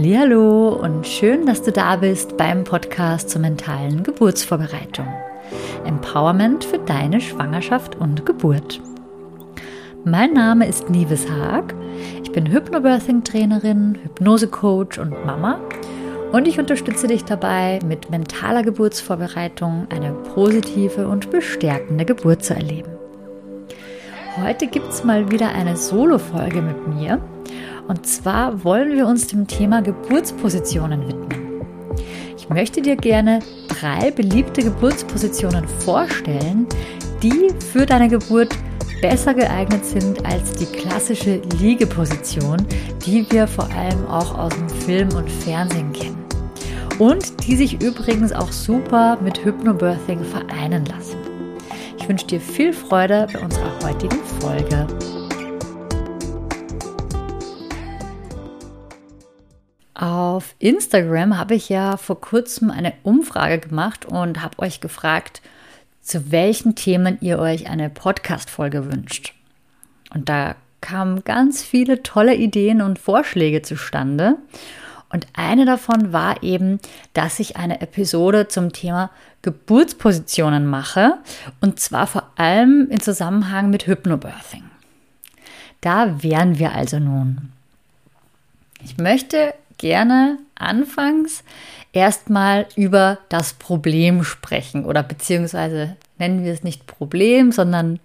Hallo und schön, dass du da bist beim Podcast zur mentalen Geburtsvorbereitung. Empowerment für deine Schwangerschaft und Geburt. Mein Name ist Nives Haag. Ich bin Hypnobirthing-Trainerin, Hypnose-Coach und Mama und ich unterstütze dich dabei, mit mentaler Geburtsvorbereitung eine positive und bestärkende Geburt zu erleben. Heute gibt es mal wieder eine Solo-Folge mit mir. Und zwar wollen wir uns dem Thema Geburtspositionen widmen. Ich möchte dir gerne drei beliebte Geburtspositionen vorstellen, die für deine Geburt besser geeignet sind als die klassische Liegeposition, die wir vor allem auch aus dem Film und Fernsehen kennen. Und die sich übrigens auch super mit Hypnobirthing vereinen lassen. Ich wünsche dir viel Freude bei unserer heutigen Folge. Auf Instagram habe ich ja vor kurzem eine Umfrage gemacht und habe euch gefragt, zu welchen Themen ihr euch eine Podcast-Folge wünscht. Und da kamen ganz viele tolle Ideen und Vorschläge zustande. Und eine davon war eben, dass ich eine Episode zum Thema Geburtspositionen mache. Und zwar vor allem in Zusammenhang mit Hypnobirthing. Da wären wir also nun. Ich möchte gerne anfangs erstmal über das Problem sprechen oder beziehungsweise nennen wir es nicht Problem, sondern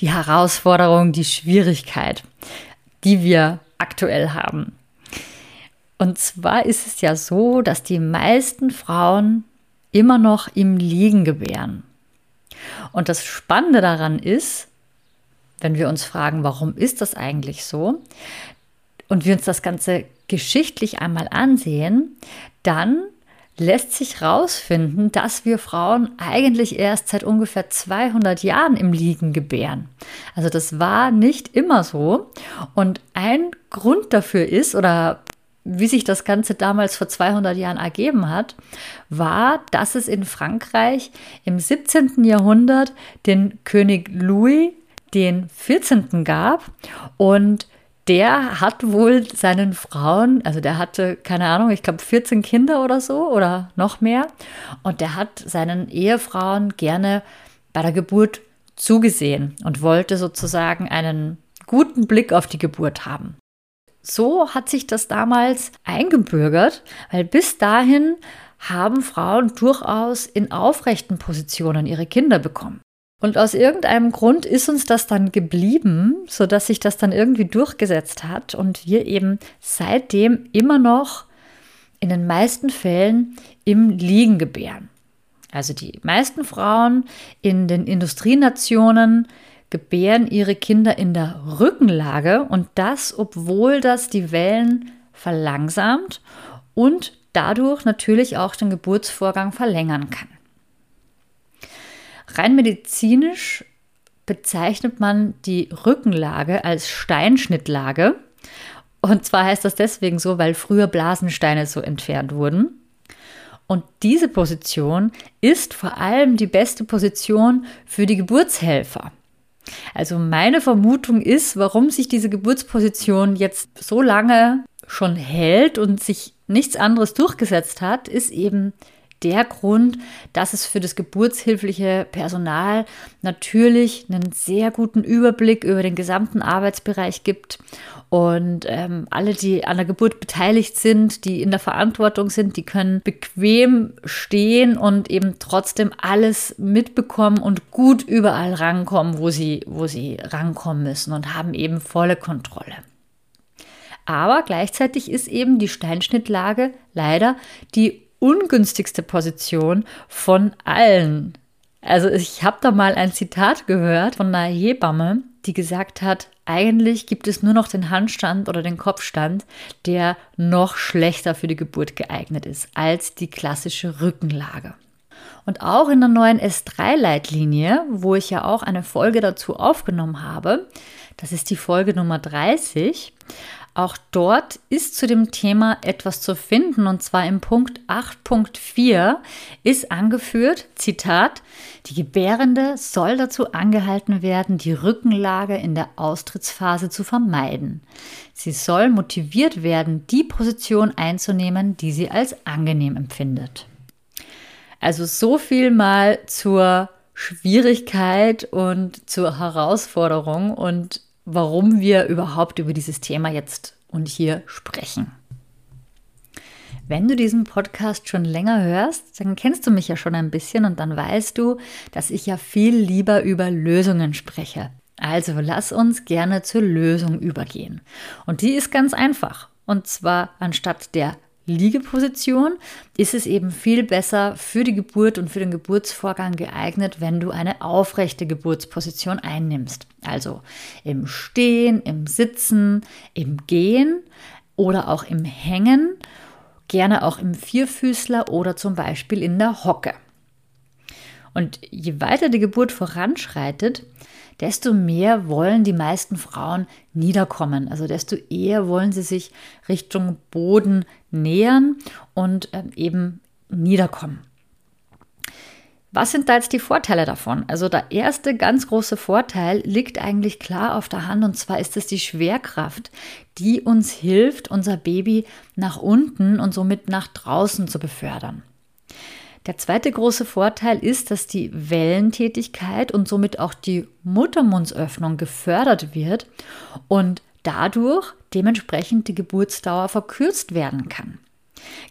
die Herausforderung, die Schwierigkeit, die wir aktuell haben. Und zwar ist es ja so, dass die meisten Frauen immer noch im Liegen gebären. Und das Spannende daran ist, wenn wir uns fragen, warum ist das eigentlich so? Und wir uns das Ganze geschichtlich einmal ansehen, dann lässt sich herausfinden, dass wir Frauen eigentlich erst seit ungefähr 200 Jahren im Liegen gebären. Also das war nicht immer so. Und ein Grund dafür ist, oder wie sich das Ganze damals vor 200 Jahren ergeben hat, war, dass es in Frankreich im 17. Jahrhundert den König Louis den 14. gab und der hat wohl seinen Frauen, also der hatte, keine Ahnung, ich glaube 14 Kinder oder so oder noch mehr. Und der hat seinen Ehefrauen gerne bei der Geburt zugesehen und wollte sozusagen einen guten Blick auf die Geburt haben. So hat sich das damals eingebürgert, weil bis dahin haben Frauen durchaus in aufrechten Positionen ihre Kinder bekommen. Und aus irgendeinem Grund ist uns das dann geblieben, sodass sich das dann irgendwie durchgesetzt hat und wir eben seitdem immer noch in den meisten Fällen im Liegen gebären. Also die meisten Frauen in den Industrienationen gebären ihre Kinder in der Rückenlage und das, obwohl das die Wellen verlangsamt und dadurch natürlich auch den Geburtsvorgang verlängern kann. Rein medizinisch bezeichnet man die Rückenlage als Steinschnittlage. Und zwar heißt das deswegen so, weil früher Blasensteine so entfernt wurden. Und diese Position ist vor allem die beste Position für die Geburtshelfer. Also meine Vermutung ist, warum sich diese Geburtsposition jetzt so lange schon hält und sich nichts anderes durchgesetzt hat, ist eben der Grund, dass es für das geburtshilfliche Personal natürlich einen sehr guten Überblick über den gesamten Arbeitsbereich gibt. Und ähm, alle, die an der Geburt beteiligt sind, die in der Verantwortung sind, die können bequem stehen und eben trotzdem alles mitbekommen und gut überall rankommen, wo sie, wo sie rankommen müssen und haben eben volle Kontrolle. Aber gleichzeitig ist eben die Steinschnittlage leider die ungünstigste Position von allen. Also ich habe da mal ein Zitat gehört von einer Hebamme, die gesagt hat, eigentlich gibt es nur noch den Handstand oder den Kopfstand, der noch schlechter für die Geburt geeignet ist als die klassische Rückenlage. Und auch in der neuen S3-Leitlinie, wo ich ja auch eine Folge dazu aufgenommen habe, das ist die Folge Nummer 30, Auch dort ist zu dem Thema etwas zu finden und zwar im Punkt 8.4 ist angeführt, Zitat, die Gebärende soll dazu angehalten werden, die Rückenlage in der Austrittsphase zu vermeiden. Sie soll motiviert werden, die Position einzunehmen, die sie als angenehm empfindet. Also so viel mal zur Schwierigkeit und zur Herausforderung und warum wir überhaupt über dieses Thema jetzt und hier sprechen. Wenn du diesen Podcast schon länger hörst, dann kennst du mich ja schon ein bisschen und dann weißt du, dass ich ja viel lieber über Lösungen spreche. Also lass uns gerne zur Lösung übergehen. Und die ist ganz einfach. Und zwar anstatt der Liegeposition ist es eben viel besser für die Geburt und für den Geburtsvorgang geeignet, wenn du eine aufrechte Geburtsposition einnimmst. Also im Stehen, im Sitzen, im Gehen oder auch im Hängen, gerne auch im Vierfüßler oder zum Beispiel in der Hocke. Und je weiter die Geburt voranschreitet, desto mehr wollen die meisten Frauen niederkommen. Also desto eher wollen sie sich Richtung Boden nähern und ähm, eben niederkommen. Was sind da jetzt die Vorteile davon? Also der erste ganz große Vorteil liegt eigentlich klar auf der Hand und zwar ist es die Schwerkraft, die uns hilft, unser Baby nach unten und somit nach draußen zu befördern. Der zweite große Vorteil ist, dass die Wellentätigkeit und somit auch die Muttermundsöffnung gefördert wird und dadurch dementsprechend die Geburtsdauer verkürzt werden kann.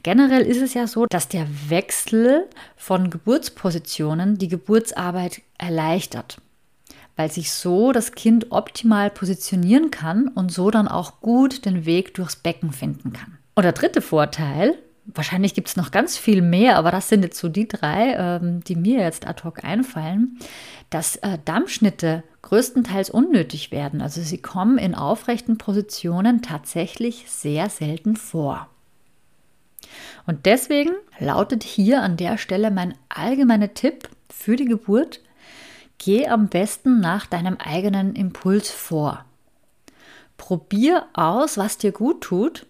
Generell ist es ja so, dass der Wechsel von Geburtspositionen die Geburtsarbeit erleichtert, weil sich so das Kind optimal positionieren kann und so dann auch gut den Weg durchs Becken finden kann. Und der dritte Vorteil Wahrscheinlich gibt es noch ganz viel mehr, aber das sind jetzt so die drei, ähm, die mir jetzt ad hoc einfallen, dass äh, Dammschnitte größtenteils unnötig werden. Also sie kommen in aufrechten Positionen tatsächlich sehr selten vor. Und deswegen lautet hier an der Stelle mein allgemeiner Tipp für die Geburt, geh am besten nach deinem eigenen Impuls vor. Probier aus, was dir gut tut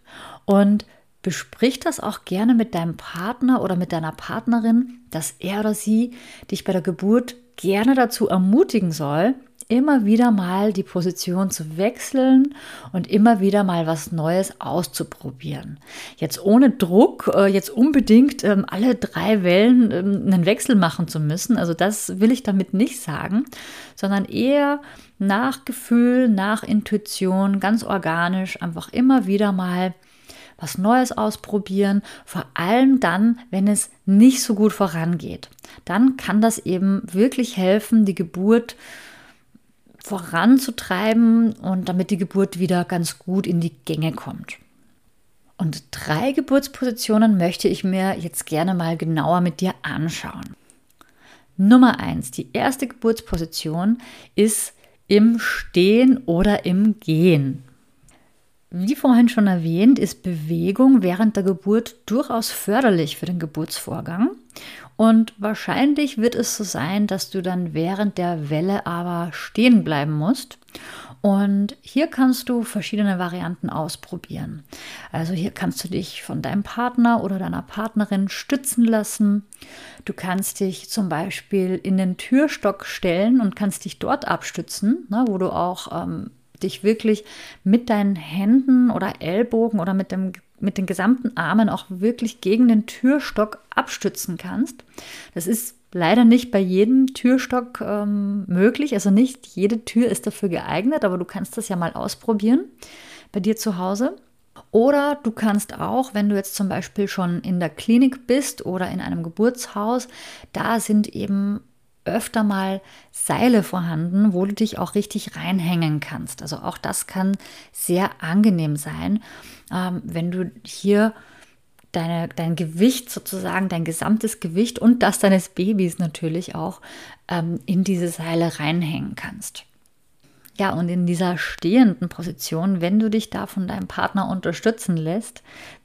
und Besprich das auch gerne mit deinem Partner oder mit deiner Partnerin, dass er oder sie dich bei der Geburt gerne dazu ermutigen soll, immer wieder mal die Position zu wechseln und immer wieder mal was Neues auszuprobieren. Jetzt ohne Druck, äh, jetzt unbedingt ähm, alle drei Wellen ähm, einen Wechsel machen zu müssen. Also das will ich damit nicht sagen, sondern eher nach Gefühl, nach Intuition, ganz organisch, einfach immer wieder mal was Neues ausprobieren, vor allem dann, wenn es nicht so gut vorangeht. Dann kann das eben wirklich helfen, die Geburt voranzutreiben und damit die Geburt wieder ganz gut in die Gänge kommt. Und drei Geburtspositionen möchte ich mir jetzt gerne mal genauer mit dir anschauen. Nummer eins, die erste Geburtsposition ist im Stehen oder im Gehen. Wie vorhin schon erwähnt, ist Bewegung während der Geburt durchaus förderlich für den Geburtsvorgang. Und wahrscheinlich wird es so sein, dass du dann während der Welle aber stehen bleiben musst. Und hier kannst du verschiedene Varianten ausprobieren. Also hier kannst du dich von deinem Partner oder deiner Partnerin stützen lassen. Du kannst dich zum Beispiel in den Türstock stellen und kannst dich dort abstützen, ne, wo du auch ähm, dich wirklich mit deinen Händen oder Ellbogen oder mit, dem, mit den gesamten Armen auch wirklich gegen den Türstock abstützen kannst. Das ist leider nicht bei jedem Türstock ähm, möglich. Also nicht jede Tür ist dafür geeignet, aber du kannst das ja mal ausprobieren bei dir zu Hause. Oder du kannst auch, wenn du jetzt zum Beispiel schon in der Klinik bist oder in einem Geburtshaus, da sind eben öfter mal Seile vorhanden, wo du dich auch richtig reinhängen kannst. Also auch das kann sehr angenehm sein, ähm, wenn du hier deine, dein Gewicht sozusagen, dein gesamtes Gewicht und das deines Babys natürlich auch ähm, in diese Seile reinhängen kannst. Ja, und in dieser stehenden Position, wenn du dich da von deinem Partner unterstützen lässt,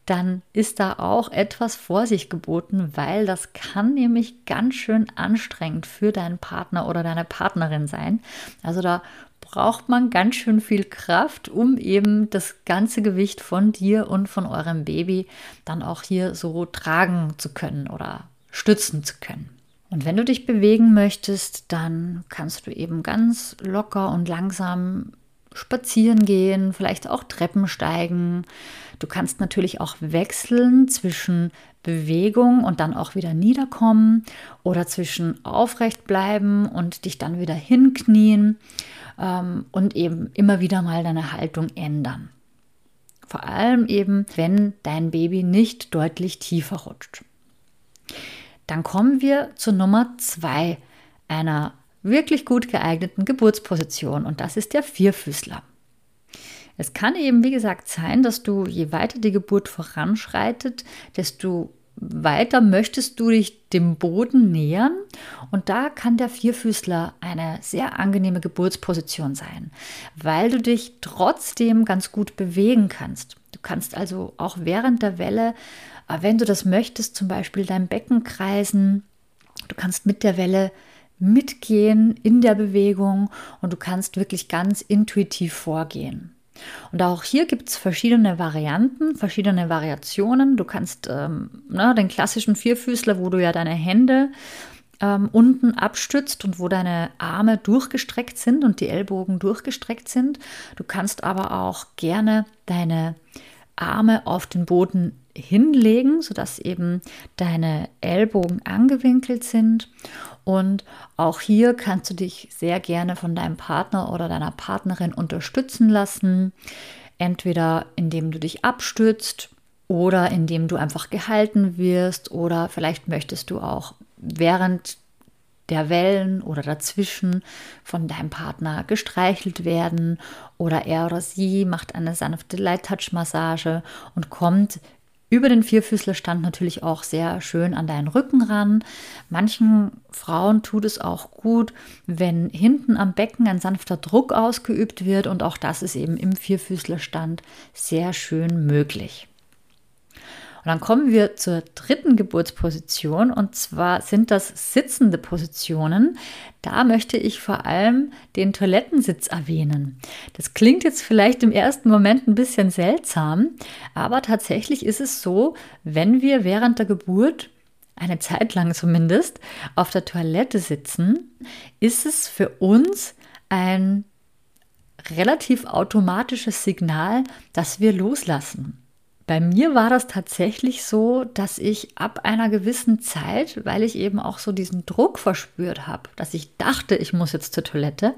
dann ist da auch etwas Vorsicht geboten, weil das kann nämlich ganz schön anstrengend für deinen Partner oder deine Partnerin sein. Also da braucht man ganz schön viel Kraft, um eben das ganze Gewicht von dir und von eurem Baby dann auch hier so tragen zu können oder stützen zu können. Und wenn du dich bewegen möchtest, dann kannst du eben ganz locker und langsam spazieren gehen, vielleicht auch Treppen steigen. Du kannst natürlich auch wechseln zwischen Bewegung und dann auch wieder niederkommen oder zwischen aufrecht bleiben und dich dann wieder hinknien ähm, und eben immer wieder mal deine Haltung ändern. Vor allem eben, wenn dein Baby nicht deutlich tiefer rutscht. Dann kommen wir zur Nummer zwei einer wirklich gut geeigneten Geburtsposition und das ist der Vierfüßler. Es kann eben, wie gesagt, sein, dass du, je weiter die Geburt voranschreitet, desto weiter möchtest du dich dem Boden nähern und da kann der Vierfüßler eine sehr angenehme Geburtsposition sein, weil du dich trotzdem ganz gut bewegen kannst. Du kannst also auch während der Welle, äh, wenn du das möchtest, zum Beispiel dein Becken kreisen. Du kannst mit der Welle mitgehen in der Bewegung und du kannst wirklich ganz intuitiv vorgehen. Und auch hier gibt es verschiedene Varianten, verschiedene Variationen. Du kannst ähm, ne, den klassischen Vierfüßler, wo du ja deine Hände ähm, unten abstützt und wo deine Arme durchgestreckt sind und die Ellbogen durchgestreckt sind. Du kannst aber auch gerne deine Arme auf den Boden hinlegen, sodass eben deine Ellbogen angewinkelt sind. Und auch hier kannst du dich sehr gerne von deinem Partner oder deiner Partnerin unterstützen lassen. Entweder indem du dich abstützt oder indem du einfach gehalten wirst oder vielleicht möchtest du auch während der Wellen oder dazwischen von deinem Partner gestreichelt werden oder er oder sie macht eine sanfte Light Touch Massage und kommt über den Vierfüßlerstand natürlich auch sehr schön an deinen Rücken ran. Manchen Frauen tut es auch gut, wenn hinten am Becken ein sanfter Druck ausgeübt wird und auch das ist eben im Vierfüßlerstand sehr schön möglich. Und dann kommen wir zur dritten Geburtsposition und zwar sind das sitzende Positionen. Da möchte ich vor allem den Toilettensitz erwähnen. Das klingt jetzt vielleicht im ersten Moment ein bisschen seltsam, aber tatsächlich ist es so, wenn wir während der Geburt eine Zeit lang zumindest auf der Toilette sitzen, ist es für uns ein relativ automatisches Signal, dass wir loslassen. Bei mir war das tatsächlich so, dass ich ab einer gewissen Zeit, weil ich eben auch so diesen Druck verspürt habe, dass ich dachte, ich muss jetzt zur Toilette,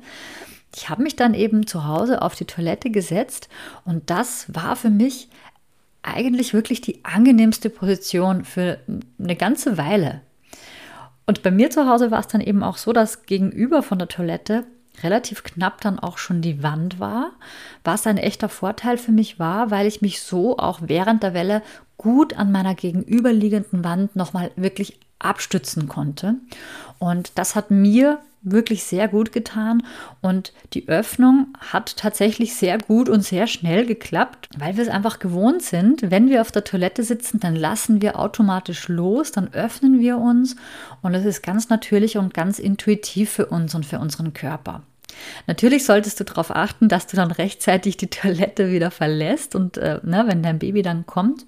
ich habe mich dann eben zu Hause auf die Toilette gesetzt und das war für mich eigentlich wirklich die angenehmste Position für eine ganze Weile. Und bei mir zu Hause war es dann eben auch so, dass gegenüber von der Toilette relativ knapp dann auch schon die Wand war, was ein echter Vorteil für mich war, weil ich mich so auch während der Welle gut an meiner gegenüberliegenden Wand nochmal wirklich abstützen konnte. Und das hat mir wirklich sehr gut getan und die Öffnung hat tatsächlich sehr gut und sehr schnell geklappt, weil wir es einfach gewohnt sind. Wenn wir auf der Toilette sitzen, dann lassen wir automatisch los, dann öffnen wir uns und es ist ganz natürlich und ganz intuitiv für uns und für unseren Körper. Natürlich solltest du darauf achten, dass du dann rechtzeitig die Toilette wieder verlässt und äh, ne, wenn dein Baby dann kommt,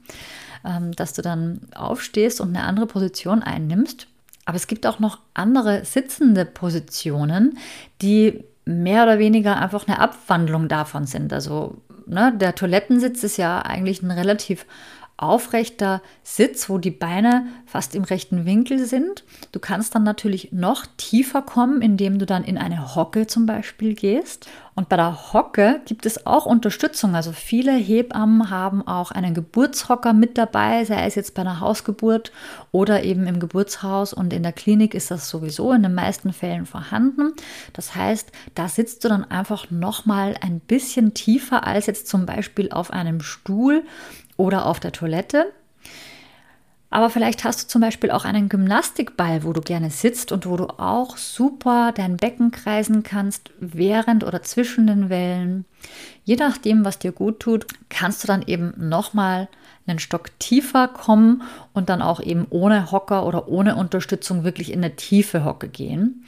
ähm, dass du dann aufstehst und eine andere Position einnimmst. Aber es gibt auch noch andere sitzende Positionen, die mehr oder weniger einfach eine Abwandlung davon sind. Also ne, der Toilettensitz ist ja eigentlich ein relativ aufrechter Sitz, wo die Beine fast im rechten Winkel sind. Du kannst dann natürlich noch tiefer kommen, indem du dann in eine Hocke zum Beispiel gehst. Und bei der Hocke gibt es auch Unterstützung. Also viele Hebammen haben auch einen Geburtshocker mit dabei, sei es jetzt bei einer Hausgeburt oder eben im Geburtshaus. Und in der Klinik ist das sowieso in den meisten Fällen vorhanden. Das heißt, da sitzt du dann einfach noch mal ein bisschen tiefer als jetzt zum Beispiel auf einem Stuhl oder auf der Toilette. Aber vielleicht hast du zum Beispiel auch einen Gymnastikball, wo du gerne sitzt und wo du auch super dein Becken kreisen kannst, während oder zwischen den Wellen. Je nachdem, was dir gut tut, kannst du dann eben nochmal einen Stock tiefer kommen und dann auch eben ohne Hocker oder ohne Unterstützung wirklich in eine tiefe Hocke gehen.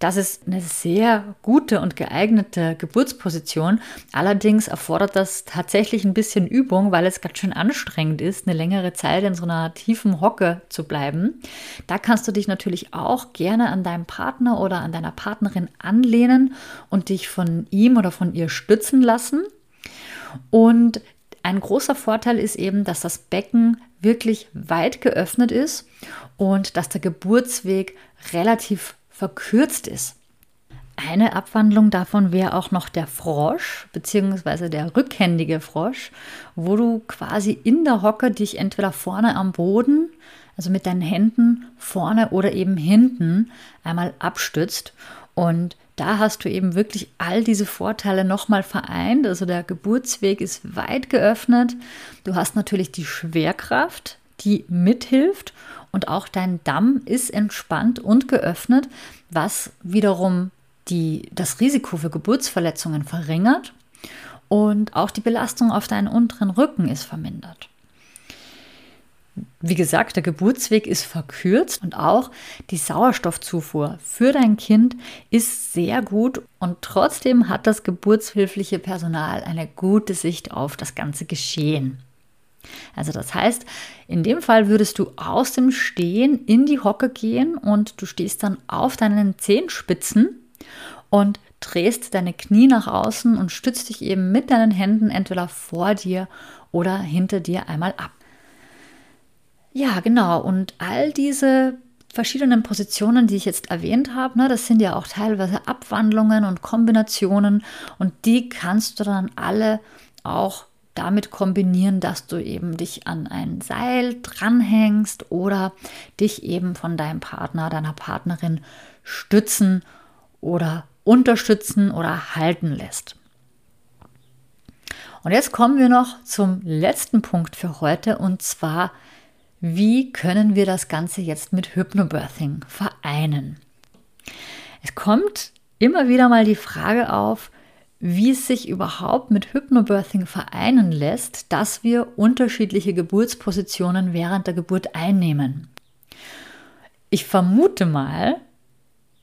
Das ist eine sehr gute und geeignete Geburtsposition. Allerdings erfordert das tatsächlich ein bisschen Übung, weil es ganz schön anstrengend ist, eine längere Zeit in so einer tiefen Hocke zu bleiben. Da kannst du dich natürlich auch gerne an deinem Partner oder an deiner Partnerin anlehnen und dich von ihm oder von ihr stützen lassen. Und ein großer Vorteil ist eben, dass das Becken wirklich weit geöffnet ist und dass der Geburtsweg relativ verkürzt ist. Eine Abwandlung davon wäre auch noch der Frosch, beziehungsweise der rückhändige Frosch, wo du quasi in der Hocke dich entweder vorne am Boden, also mit deinen Händen vorne oder eben hinten einmal abstützt. Und da hast du eben wirklich all diese Vorteile nochmal vereint. Also der Geburtsweg ist weit geöffnet. Du hast natürlich die Schwerkraft, die mithilft und auch dein Damm ist entspannt und geöffnet, was wiederum die, das Risiko für Geburtsverletzungen verringert und auch die Belastung auf deinen unteren Rücken ist vermindert. Wie gesagt, der Geburtsweg ist verkürzt und auch die Sauerstoffzufuhr für dein Kind ist sehr gut und trotzdem hat das geburtshilfliche Personal eine gute Sicht auf das ganze Geschehen. Also das heißt, in dem Fall würdest du aus dem Stehen in die Hocke gehen und du stehst dann auf deinen Zehenspitzen und drehst deine Knie nach außen und stützt dich eben mit deinen Händen entweder vor dir oder hinter dir einmal ab. Ja, genau. Und all diese verschiedenen Positionen, die ich jetzt erwähnt habe, ne, das sind ja auch teilweise Abwandlungen und Kombinationen und die kannst du dann alle auch damit kombinieren, dass du eben dich an ein Seil dranhängst oder dich eben von deinem Partner, deiner Partnerin stützen oder unterstützen oder halten lässt. Und jetzt kommen wir noch zum letzten Punkt für heute und zwar wie können wir das Ganze jetzt mit Hypnobirthing vereinen? Es kommt immer wieder mal die Frage auf, wie es sich überhaupt mit Hypnobirthing vereinen lässt, dass wir unterschiedliche Geburtspositionen während der Geburt einnehmen. Ich vermute mal,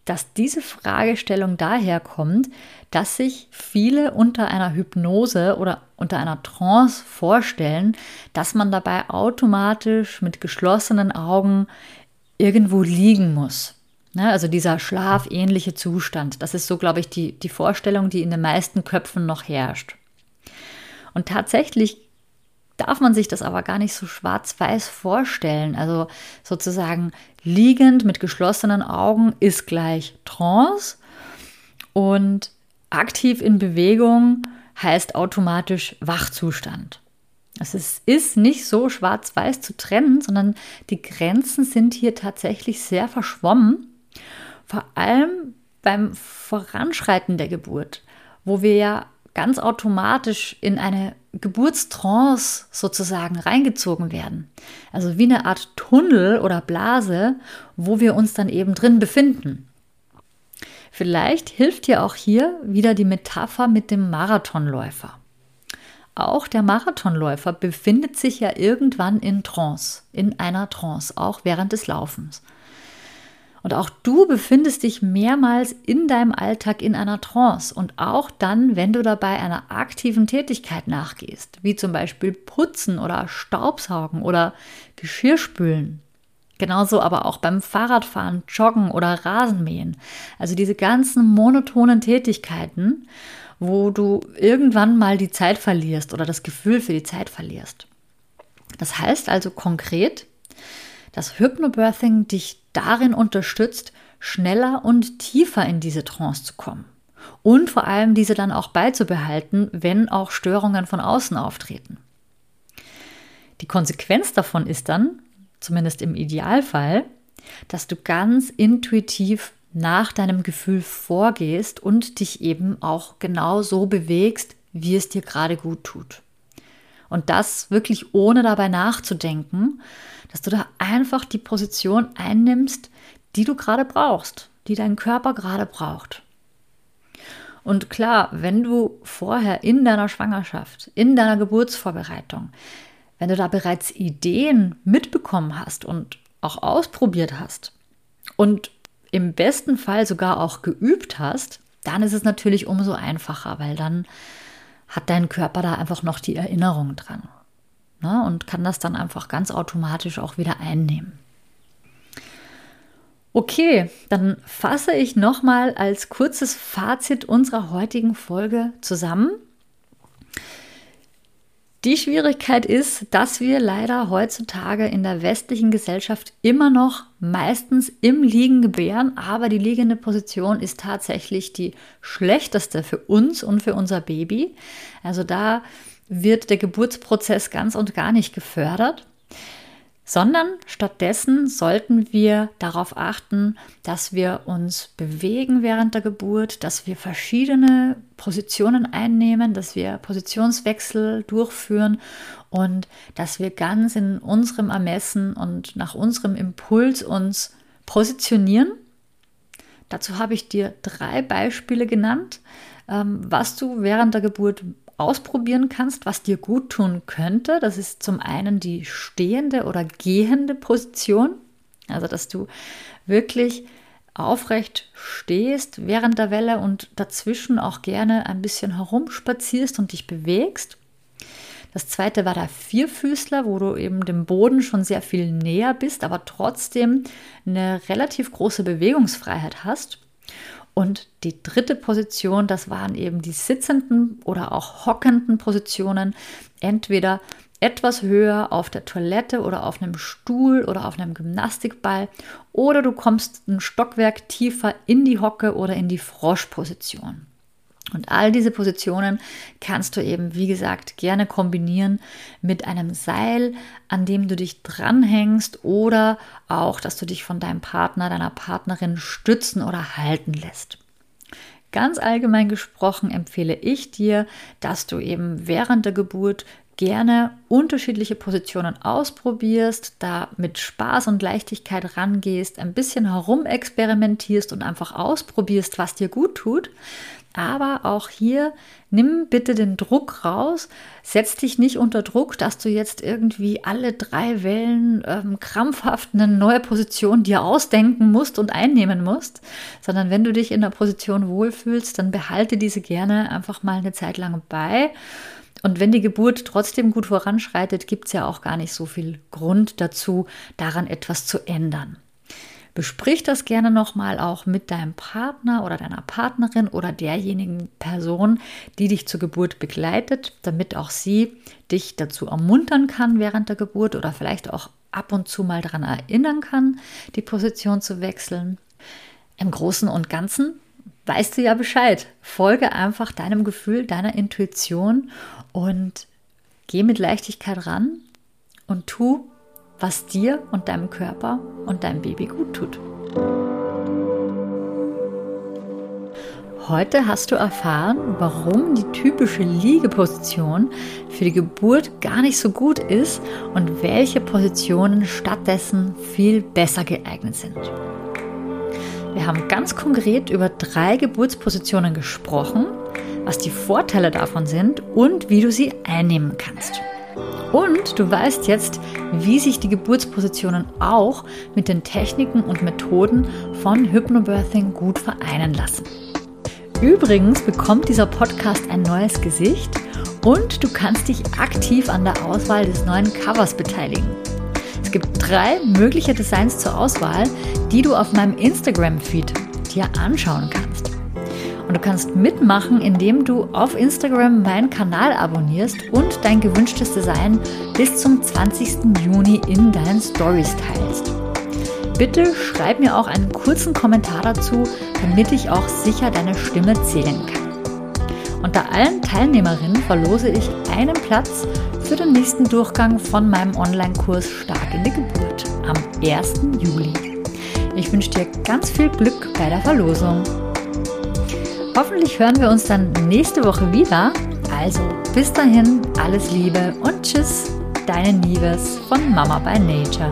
dass diese Fragestellung daher kommt, dass sich viele unter einer Hypnose oder unter einer Trance vorstellen, dass man dabei automatisch mit geschlossenen Augen irgendwo liegen muss. Ne, also dieser schlafähnliche Zustand. Das ist so, glaube ich, die, die Vorstellung, die in den meisten Köpfen noch herrscht. Und tatsächlich darf man sich das aber gar nicht so schwarz-weiß vorstellen. Also sozusagen liegend mit geschlossenen Augen ist gleich Trance und aktiv in Bewegung heißt automatisch Wachzustand. Es ist, ist nicht so schwarz-weiß zu trennen, sondern die Grenzen sind hier tatsächlich sehr verschwommen. Vor allem beim Voranschreiten der Geburt, wo wir ja ganz automatisch in eine Geburtstrance sozusagen reingezogen werden. Also wie eine Art Tunnel oder Blase, wo wir uns dann eben drin befinden. Vielleicht hilft dir auch hier wieder die Metapher mit dem Marathonläufer. Auch der Marathonläufer befindet sich ja irgendwann in Trance, in einer Trance, auch während des Laufens. Und auch du befindest dich mehrmals in deinem Alltag in einer Trance und auch dann, wenn du dabei einer aktiven Tätigkeit nachgehst, wie zum Beispiel Putzen oder Staubsaugen oder Geschirrspülen. Genauso aber auch beim Fahrradfahren, Joggen oder Rasenmähen. Also diese ganzen monotonen Tätigkeiten, wo du irgendwann mal die Zeit verlierst oder das Gefühl für die Zeit verlierst. Das heißt also konkret, dass Hypnobirthing dich darin unterstützt, schneller und tiefer in diese Trance zu kommen. Und vor allem diese dann auch beizubehalten, wenn auch Störungen von außen auftreten. Die Konsequenz davon ist dann, zumindest im Idealfall, dass du ganz intuitiv nach deinem Gefühl vorgehst und dich eben auch genau so bewegst, wie es dir gerade gut tut. Und das wirklich ohne dabei nachzudenken, dass du da einfach die Position einnimmst, die du gerade brauchst, die dein Körper gerade braucht. Und klar, wenn du vorher in deiner Schwangerschaft, in deiner Geburtsvorbereitung, wenn du da bereits Ideen mitbekommen hast und auch ausprobiert hast und im besten Fall sogar auch geübt hast, dann ist es natürlich umso einfacher, weil dann hat dein Körper da einfach noch die Erinnerung dran ne? und kann das dann einfach ganz automatisch auch wieder einnehmen. Okay, dann fasse ich nochmal als kurzes Fazit unserer heutigen Folge zusammen. Die Schwierigkeit ist, dass wir leider heutzutage in der westlichen Gesellschaft immer noch meistens im Liegen gebären, aber die liegende Position ist tatsächlich die schlechteste für uns und für unser Baby. Also da wird der Geburtsprozess ganz und gar nicht gefördert sondern stattdessen sollten wir darauf achten, dass wir uns bewegen während der Geburt, dass wir verschiedene Positionen einnehmen, dass wir Positionswechsel durchführen und dass wir ganz in unserem Ermessen und nach unserem Impuls uns positionieren. Dazu habe ich dir drei Beispiele genannt, ähm, was du während der Geburt ausprobieren kannst, was dir gut tun könnte. Das ist zum einen die stehende oder gehende Position, also dass du wirklich aufrecht stehst während der Welle und dazwischen auch gerne ein bisschen herumspazierst und dich bewegst. Das zweite war der Vierfüßler, wo du eben dem Boden schon sehr viel näher bist, aber trotzdem eine relativ große Bewegungsfreiheit hast. Und die dritte Position, das waren eben die sitzenden oder auch hockenden Positionen, entweder etwas höher auf der Toilette oder auf einem Stuhl oder auf einem Gymnastikball oder du kommst ein Stockwerk tiefer in die Hocke oder in die Froschposition. Und all diese Positionen kannst du eben, wie gesagt, gerne kombinieren mit einem Seil, an dem du dich dranhängst oder auch, dass du dich von deinem Partner, deiner Partnerin stützen oder halten lässt. Ganz allgemein gesprochen empfehle ich dir, dass du eben während der Geburt gerne unterschiedliche Positionen ausprobierst, da mit Spaß und Leichtigkeit rangehst, ein bisschen herumexperimentierst und einfach ausprobierst, was dir gut tut. Aber auch hier nimm bitte den Druck raus. Setz dich nicht unter Druck, dass du jetzt irgendwie alle drei Wellen ähm, krampfhaft eine neue Position dir ausdenken musst und einnehmen musst, sondern wenn du dich in der Position wohlfühlst, dann behalte diese gerne einfach mal eine Zeit lang bei. Und wenn die Geburt trotzdem gut voranschreitet, gibt es ja auch gar nicht so viel Grund dazu, daran etwas zu ändern. Besprich das gerne nochmal auch mit deinem Partner oder deiner Partnerin oder derjenigen Person, die dich zur Geburt begleitet, damit auch sie dich dazu ermuntern kann während der Geburt oder vielleicht auch ab und zu mal daran erinnern kann, die Position zu wechseln. Im Großen und Ganzen weißt du ja Bescheid. Folge einfach deinem Gefühl, deiner Intuition und geh mit Leichtigkeit ran und tu, was dir und deinem Körper und deinem Baby gut tut. Heute hast du erfahren, warum die typische Liegeposition für die Geburt gar nicht so gut ist und welche Positionen stattdessen viel besser geeignet sind. Wir haben ganz konkret über drei Geburtspositionen gesprochen, was die Vorteile davon sind und wie du sie einnehmen kannst. Und du weißt jetzt, wie sich die Geburtspositionen auch mit den Techniken und Methoden von Hypnobirthing gut vereinen lassen. Übrigens bekommt dieser Podcast ein neues Gesicht und du kannst dich aktiv an der Auswahl des neuen Covers beteiligen. Es gibt drei mögliche Designs zur Auswahl, die du auf meinem Instagram-Feed dir anschauen kannst. Und du kannst mitmachen, indem du auf Instagram meinen Kanal abonnierst und dein gewünschtes Design bis zum 20. Juni in deinen Stories teilst. Bitte schreib mir auch einen kurzen Kommentar dazu, damit ich auch sicher deine Stimme zählen kann. Unter allen Teilnehmerinnen verlose ich einen Platz für den nächsten Durchgang von meinem Online-Kurs Stark in die Geburt am 1. Juli. Ich wünsche dir ganz viel Glück bei der Verlosung. Hoffentlich hören wir uns dann nächste Woche wieder. Also bis dahin, alles Liebe und Tschüss, deine Nieves von Mama by Nature.